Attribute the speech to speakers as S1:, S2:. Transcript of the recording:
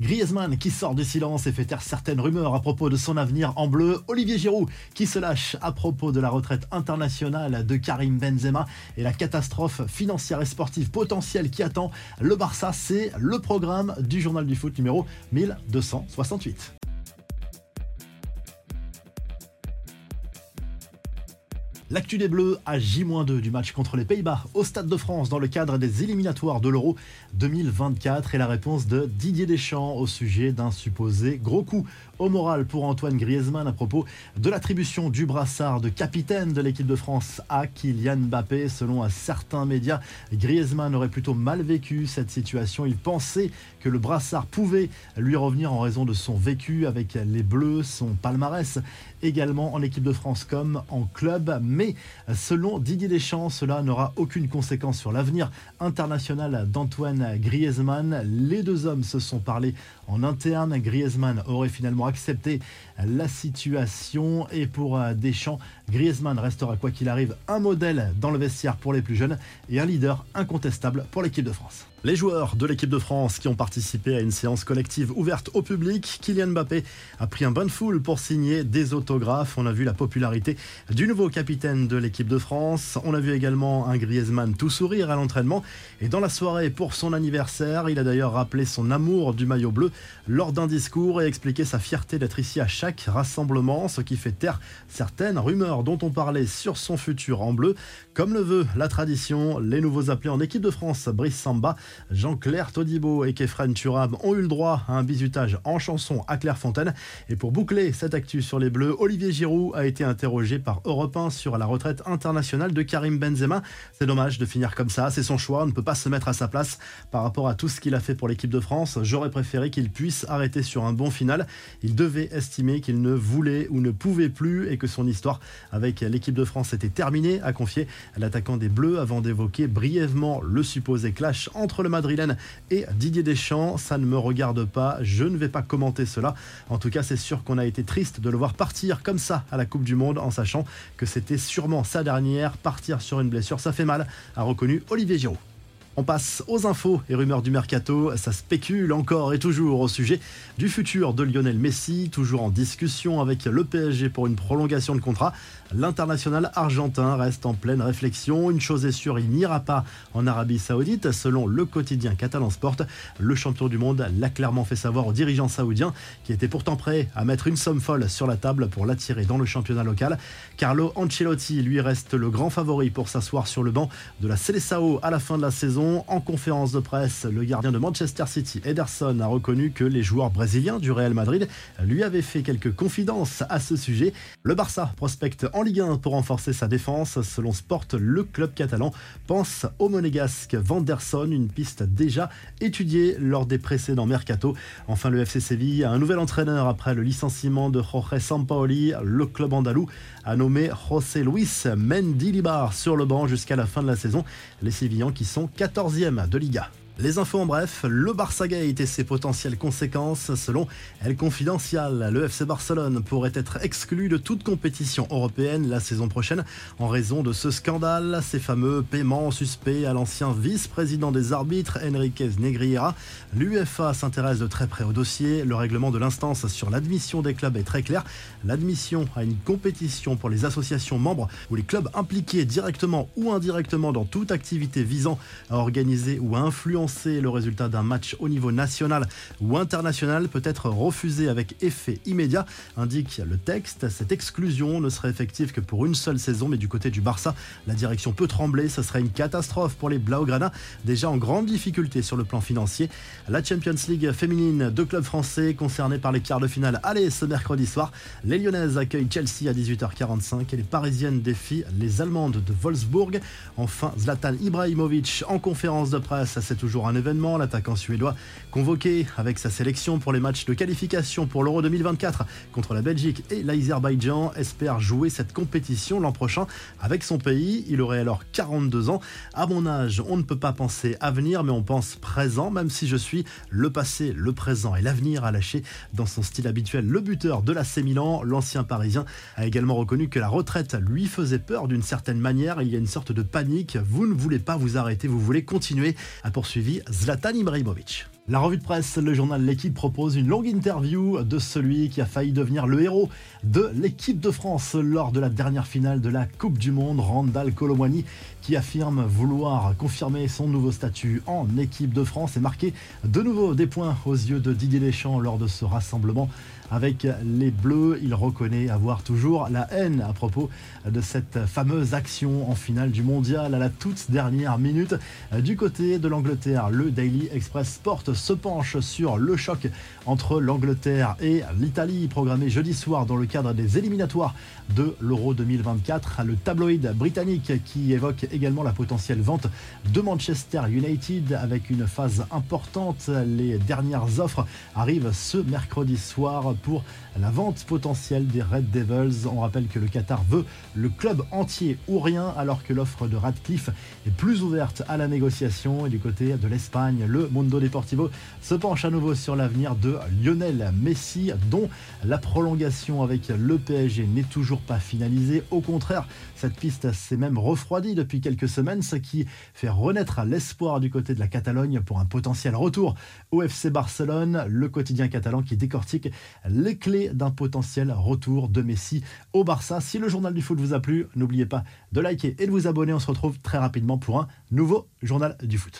S1: Griezmann qui sort du silence et fait taire certaines rumeurs à propos de son avenir en bleu. Olivier Giroud qui se lâche à propos de la retraite internationale de Karim Benzema et la catastrophe financière et sportive potentielle qui attend le Barça. C'est le programme du journal du foot numéro 1268. L'actu des Bleus à J-2 du match contre les Pays-Bas au Stade de France dans le cadre des éliminatoires de l'Euro 2024 et la réponse de Didier Deschamps au sujet d'un supposé gros coup au moral pour Antoine Griezmann à propos de l'attribution du brassard de capitaine de l'équipe de France à Kylian Mbappé. Selon certains médias, Griezmann aurait plutôt mal vécu cette situation. Il pensait que le brassard pouvait lui revenir en raison de son vécu avec les Bleus, son palmarès également en équipe de France comme en club. Selon Didier Deschamps, cela n'aura aucune conséquence sur l'avenir international d'Antoine Griezmann. Les deux hommes se sont parlé en interne. Griezmann aurait finalement accepté la situation et pour Deschamps, Griezmann restera quoi qu'il arrive un modèle dans le vestiaire pour les plus jeunes et un leader incontestable pour l'équipe de France. Les joueurs de l'équipe de France qui ont participé à une séance collective ouverte au public, Kylian Mbappé a pris un bain de foule pour signer des autographes. On a vu la popularité du nouveau capitaine de l'équipe de France. On a vu également un Griezmann tout sourire à l'entraînement. Et dans la soirée pour son anniversaire, il a d'ailleurs rappelé son amour du maillot bleu lors d'un discours et expliqué sa fierté d'être ici à chaque rassemblement, ce qui fait taire certaines rumeurs dont on parlait sur son futur en bleu. Comme le veut la tradition, les nouveaux appelés en équipe de France, Brice Samba, Jean-Claire Todibo et Kefren Turab ont eu le droit à un bisutage en chanson à Clairefontaine. Et pour boucler cette actu sur les Bleus, Olivier Giroud a été interrogé par Europe 1 sur la retraite internationale de Karim Benzema. C'est dommage de finir comme ça, c'est son choix, on ne peut pas se mettre à sa place par rapport à tout ce qu'il a fait pour l'équipe de France. J'aurais préféré qu'il puisse arrêter sur un bon final. Il devait estimer qu'il ne voulait ou ne pouvait plus et que son histoire avec l'équipe de France était terminée, a confié l'attaquant des Bleus avant d'évoquer brièvement le supposé clash entre le madrilène et Didier Deschamps. Ça ne me regarde pas, je ne vais pas commenter cela. En tout cas, c'est sûr qu'on a été triste de le voir partir comme ça à la Coupe du Monde en sachant que c'était sûrement sa dernière. Partir sur une blessure, ça fait mal, a reconnu Olivier Giroud. On passe aux infos et rumeurs du mercato. Ça spécule encore et toujours au sujet du futur de Lionel Messi, toujours en discussion avec le PSG pour une prolongation de contrat. L'international argentin reste en pleine réflexion. Une chose est sûre, il n'ira pas en Arabie Saoudite. Selon le quotidien Catalan Sport, le champion du monde l'a clairement fait savoir aux dirigeants saoudiens qui étaient pourtant prêts à mettre une somme folle sur la table pour l'attirer dans le championnat local. Carlo Ancelotti, lui, reste le grand favori pour s'asseoir sur le banc de la Seleção à la fin de la saison. En conférence de presse, le gardien de Manchester City, Ederson, a reconnu que les joueurs brésiliens du Real Madrid lui avaient fait quelques confidences à ce sujet. Le Barça prospecte en Ligue 1 pour renforcer sa défense. Selon Sport, le club catalan pense au monégasque Vanderson, une piste déjà étudiée lors des précédents mercato. Enfin, le FC Séville a un nouvel entraîneur après le licenciement de Jorge Sampaoli. Le club andalou a nommé José Luis Mendilibar sur le banc jusqu'à la fin de la saison. Les Sévillans qui sont 14 14e de Liga. Les infos en bref, le Barça Gate et ses potentielles conséquences selon El Confidencial. Le FC Barcelone pourrait être exclu de toute compétition européenne la saison prochaine en raison de ce scandale, ces fameux paiements suspects à l'ancien vice-président des arbitres Enriquez Negriera. L'UFA s'intéresse de très près au dossier. Le règlement de l'instance sur l'admission des clubs est très clair. L'admission à une compétition pour les associations membres ou les clubs impliqués directement ou indirectement dans toute activité visant à organiser ou à influencer le résultat d'un match au niveau national ou international peut être refusé avec effet immédiat, indique le texte. Cette exclusion ne serait effective que pour une seule saison, mais du côté du Barça, la direction peut trembler. Ce serait une catastrophe pour les Blaugrana, déjà en grande difficulté sur le plan financier. La Champions League féminine, deux clubs français concernés par les quarts de finale. Allez, ce mercredi soir, les Lyonnaises accueillent Chelsea à 18h45 et les Parisiennes défient les Allemandes de Wolfsburg. Enfin, Zlatan Ibrahimovic en conférence de presse, c'est toujours un événement. L'attaquant suédois convoqué avec sa sélection pour les matchs de qualification pour l'Euro 2024 contre la Belgique et l'Azerbaïdjan espère jouer cette compétition l'an prochain avec son pays. Il aurait alors 42 ans. À mon âge, on ne peut pas penser avenir, mais on pense présent, même si je suis le passé, le présent et l'avenir à lâcher dans son style habituel. Le buteur de la Milan, l'ancien parisien, a également reconnu que la retraite lui faisait peur d'une certaine manière. Il y a une sorte de panique. Vous ne voulez pas vous arrêter, vous voulez continuer à poursuivre Zlatan Ibrahimovic. La revue de presse, le journal L'équipe propose une longue interview de celui qui a failli devenir le héros de l'équipe de France lors de la dernière finale de la Coupe du Monde, Randall Colomwani, qui affirme vouloir confirmer son nouveau statut en équipe de France et marquer de nouveau des points aux yeux de Didier Deschamps lors de ce rassemblement avec les Bleus. Il reconnaît avoir toujours la haine à propos de cette fameuse action en finale du mondial à la toute dernière minute. Du côté de l'Angleterre, le Daily Express Sport se penche sur le choc entre l'Angleterre et l'Italie programmé jeudi soir dans le cadre des éliminatoires de l'Euro 2024. Le tabloïd britannique qui évoque également la potentielle vente de Manchester United avec une phase importante. Les dernières offres arrivent ce mercredi soir pour la vente potentielle des Red Devils. On rappelle que le Qatar veut le club entier ou rien alors que l'offre de Radcliffe est plus ouverte à la négociation. Et du côté de l'Espagne, le Mundo Deportivo se penche à nouveau sur l'avenir de Lionel Messi dont la prolongation avec le PSG n'est toujours pas finalisée. Au contraire, cette piste s'est même refroidie depuis quelques semaines, ce qui fait renaître l'espoir du côté de la Catalogne pour un potentiel retour au FC Barcelone, le quotidien catalan qui décortique les clés d'un potentiel retour de Messi au Barça. Si le journal du foot vous a plu, n'oubliez pas de liker et de vous abonner. On se retrouve très rapidement pour un nouveau journal du foot.